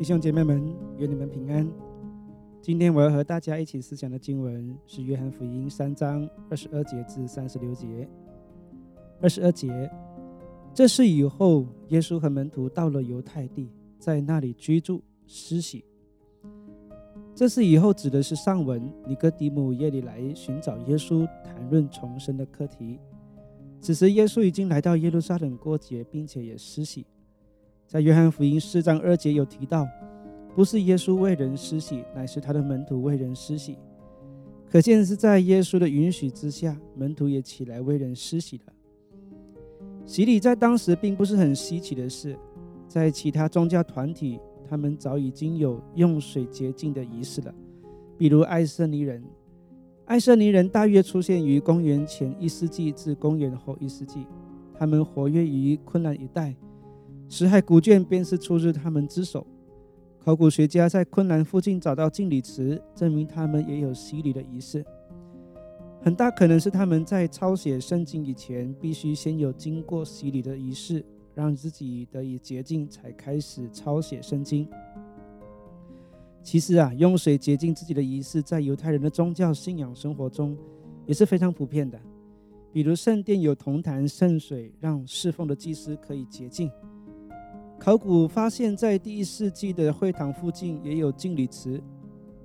弟兄姐妹们，愿你们平安。今天我要和大家一起思想的经文是《约翰福音》三章二十二节至三十六节。二十二节，这是以后耶稣和门徒到了犹太地，在那里居住施洗。这是以后指的是上文，尼哥底母夜里来寻找耶稣，谈论重生的课题。此时耶稣已经来到耶路撒冷过节，并且也施洗。在约翰福音四章二节有提到，不是耶稣为人施洗，乃是他的门徒为人施洗。可见是在耶稣的允许之下，门徒也起来为人施洗了。洗礼在当时并不是很稀奇的事，在其他宗教团体，他们早已经有用水洁净的仪式了，比如爱色尼人。爱色尼人大约出现于公元前一世纪至公元后一世纪，他们活跃于昆兰一带。石海古卷便是出自他们之手。考古学家在昆兰附近找到敬礼池，证明他们也有洗礼的仪式。很大可能是他们在抄写圣经以前，必须先有经过洗礼的仪式，让自己得以洁净，才开始抄写圣经。其实啊，用水洁净自己的仪式，在犹太人的宗教信仰生活中也是非常普遍的。比如圣殿有铜坛圣水，让侍奉的祭司可以洁净。考古发现，在第一世纪的会堂附近也有敬礼池，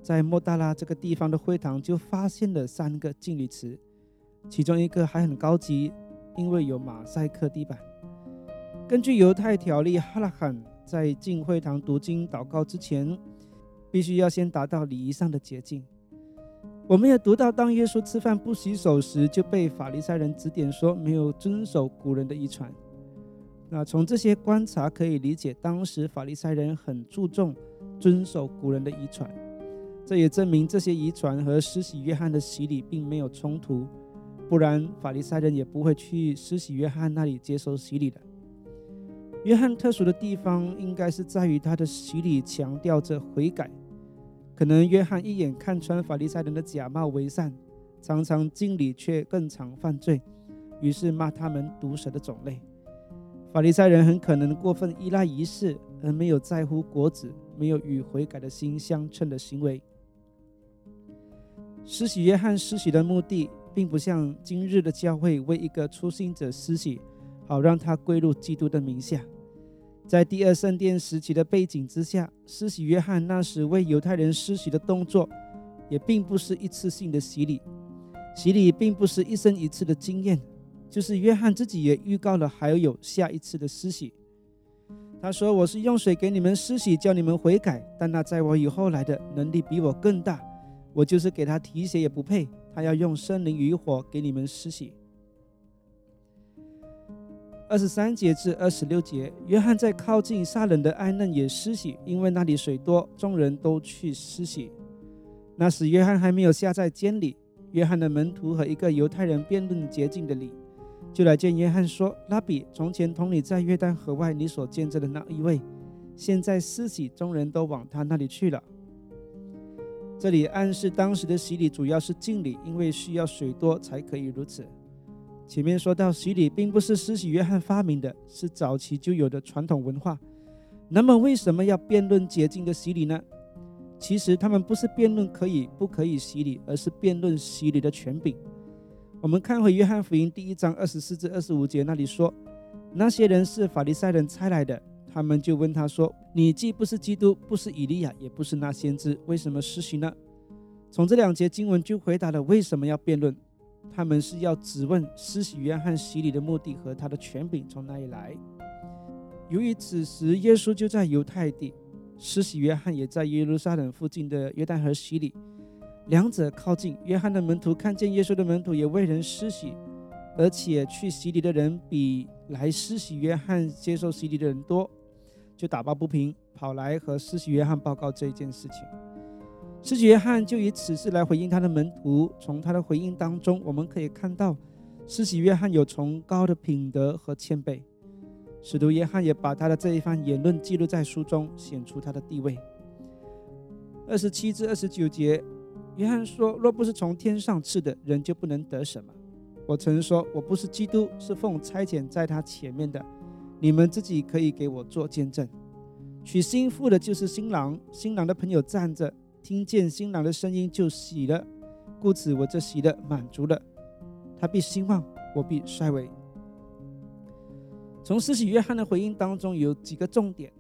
在莫大拉这个地方的会堂就发现了三个敬礼池，其中一个还很高级，因为有马赛克地板。根据犹太条例，哈拉罕在进会堂读经祷告之前，必须要先达到礼仪上的洁净。我们也读到，当耶稣吃饭不洗手时，就被法利赛人指点说没有遵守古人的遗传。那从这些观察可以理解，当时法利赛人很注重遵守古人的遗传，这也证明这些遗传和施洗约翰的洗礼并没有冲突，不然法利赛人也不会去施洗约翰那里接受洗礼的。约翰特殊的地方应该是在于他的洗礼强调着悔改，可能约翰一眼看穿法利赛人的假冒为善，常常敬礼却更常犯罪，于是骂他们毒蛇的种类。法利赛人很可能过分依赖仪式，而没有在乎果子，没有与悔改的心相称的行为。施洗约翰施洗的目的，并不像今日的教会为一个初信者施洗，好让他归入基督的名下。在第二圣殿时期的背景之下，施洗约翰那时为犹太人施洗的动作，也并不是一次性的洗礼，洗礼并不是一生一次的经验。就是约翰自己也预告了，还有下一次的施洗。他说：“我是用水给你们施洗，叫你们悔改。但那在我以后来的能力比我更大，我就是给他提鞋也不配。他要用圣灵与火给你们施洗。”二十三节至二十六节，约翰在靠近撒冷的埃嫩也施洗，因为那里水多，众人都去施洗。那时约翰还没有下在监里，约翰的门徒和一个犹太人辩论洁净的礼。就来见约翰说：“拉比，从前同你在约旦河外，你所见证的那一位，现在施洗，众人都往他那里去了。”这里暗示当时的洗礼主要是敬礼，因为需要水多才可以如此。前面说到洗礼并不是施洗约翰发明的，是早期就有的传统文化。那么为什么要辩论洁净的洗礼呢？其实他们不是辩论可以不可以洗礼，而是辩论洗礼的权柄。我们看回约翰福音第一章二十四至二十五节，那里说，那些人是法利赛人差来的，他们就问他说：“你既不是基督，不是以利亚，也不是那先知，为什么施洗呢？”从这两节经文就回答了为什么要辩论。他们是要质问施洗约翰洗礼的目的和他的权柄从哪里来。由于此时耶稣就在犹太地，施洗约翰也在耶路撒冷附近的约旦河洗礼。两者靠近，约翰的门徒看见耶稣的门徒也为人施洗，而且去洗礼的人比来施洗约翰接受洗礼的人多，就打抱不平，跑来和施洗约翰报告这一件事情。施洗约翰就以此事来回应他的门徒。从他的回应当中，我们可以看到施洗约翰有崇高的品德和谦卑。使徒约翰也把他的这一番言论记录在书中，显出他的地位。二十七至二十九节。约翰说：“若不是从天上赐的，人就不能得什么。我曾说，我不是基督，是奉差遣在他前面的。你们自己可以给我做见证。娶新妇的就是新郎，新郎的朋友站着，听见新郎的声音就喜了，故此我这喜的满足了。他必兴旺，我必衰微。从施洗约翰的回应当中有几个重点。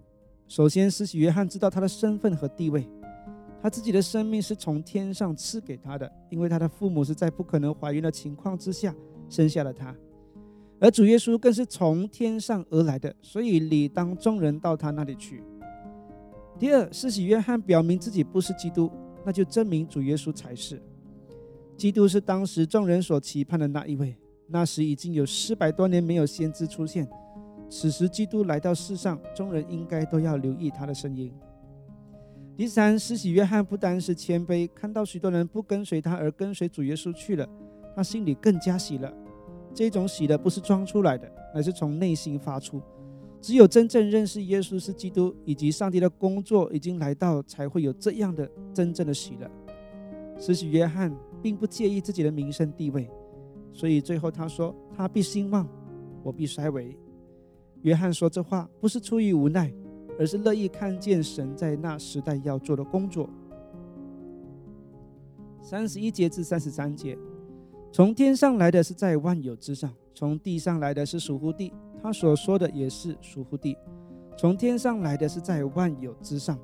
首先，施洗约翰知道他的身份和地位，他自己的生命是从天上赐给他的，因为他的父母是在不可能怀孕的情况之下生下了他，而主耶稣更是从天上而来的，所以理当众人到他那里去。第二，施洗约翰表明自己不是基督，那就证明主耶稣才是。基督是当时众人所期盼的那一位，那时已经有四百多年没有先知出现。此时，基督来到世上，众人应该都要留意他的声音。第三，施洗约翰不单是谦卑，看到许多人不跟随他而跟随主耶稣去了，他心里更加喜了。这种喜乐不是装出来的，而是从内心发出。只有真正认识耶稣是基督，以及上帝的工作已经来到，才会有这样的真正的喜乐。施洗约翰并不介意自己的名声地位，所以最后他说：“他必兴旺，我必衰微。”约翰说这话不是出于无奈，而是乐意看见神在那时代要做的工作。三十一节至三十三节，从天上来的是在万有之上，从地上来的是属乎地，他所说的也是属乎地。从天上来的是在万有之上，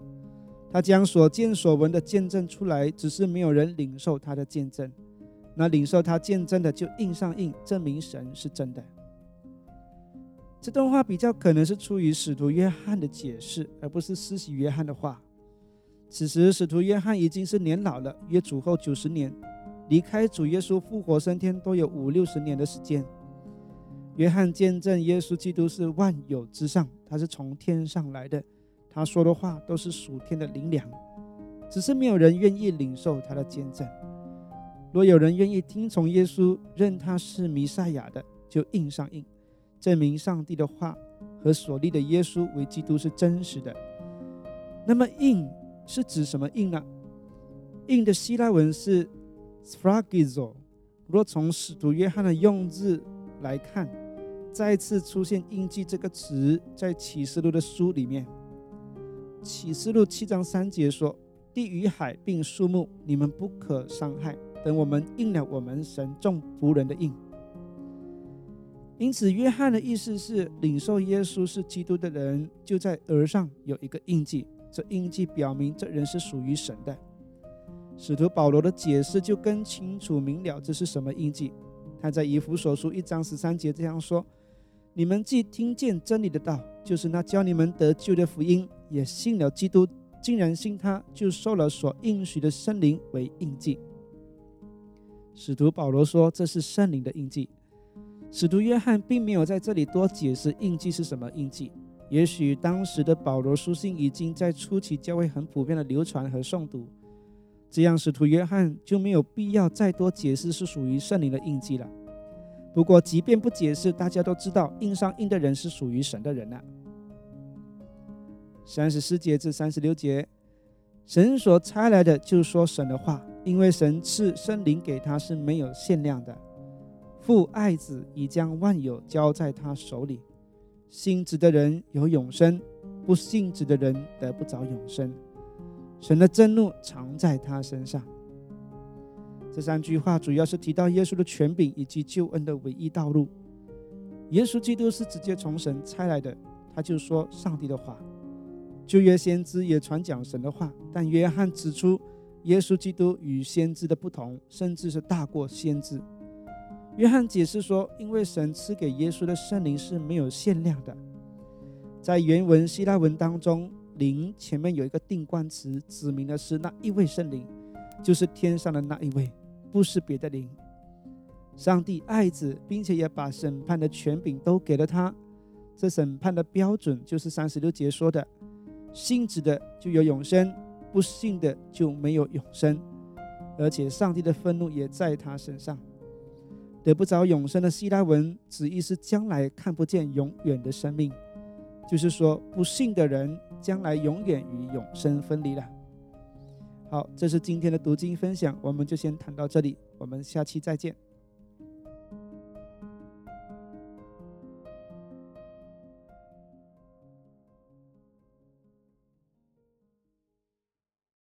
他将所见所闻的见证出来，只是没有人领受他的见证。那领受他见证的就印上印，证明神是真的。这段话比较可能是出于使徒约翰的解释，而不是施洗约翰的话。此时，使徒约翰已经是年老了，约主后九十年，离开主耶稣复活升天都有五六十年的时间。约翰见证耶稣基督是万有之上，他是从天上来的，他说的话都是属天的灵粮，只是没有人愿意领受他的见证。若有人愿意听从耶稣，认他是弥赛亚的，就印上应。证明上帝的话和所立的耶稣为基督是真实的。那么印是指什么印呢？印的希腊文是 sphragizo。若从使徒约翰的用字来看，再次出现“印记”这个词，在启示录的书里面，启示录七章三节说：“地与海并树木，你们不可伤害，等我们印了我们神众仆人的印。”因此，约翰的意思是，领受耶稣是基督的人，就在额上有一个印记。这印记表明这人是属于神的。使徒保罗的解释就更清楚明了，这是什么印记？他在以弗所书一章十三节这样说：“你们既听见真理的道，就是那教你们得救的福音，也信了基督，竟然信他，就受了所应许的圣灵为印记。”使徒保罗说：“这是圣灵的印记。”使徒约翰并没有在这里多解释印记是什么印记。也许当时的保罗书信已经在初期教会很普遍的流传和诵读，这样使徒约翰就没有必要再多解释是属于圣灵的印记了。不过，即便不解释，大家都知道印上印的人是属于神的人了。三十四节至三十六节，神所差来的就说神的话，因为神赐圣灵给他是没有限量的。父爱子，已将万有交在他手里。信子的人有永生，不信子的人得不着永生。神的震怒藏在他身上。这三句话主要是提到耶稣的权柄以及救恩的唯一道路。耶稣基督是直接从神差来的，他就说上帝的话。旧约先知也传讲神的话，但约翰指出耶稣基督与先知的不同，甚至是大过先知。约翰解释说：“因为神赐给耶稣的圣灵是没有限量的，在原文希腊文当中，‘灵’前面有一个定冠词，指明的是那一位圣灵，就是天上的那一位，不是别的灵。上帝爱子，并且也把审判的权柄都给了他。这审判的标准就是三十六节说的：信子的就有永生，不信的就没有永生。而且上帝的愤怒也在他身上。”得不着永生的希拉文旨意是将来看不见永远的生命，就是说不信的人将来永远与永生分离了。好，这是今天的读经分享，我们就先谈到这里，我们下期再见。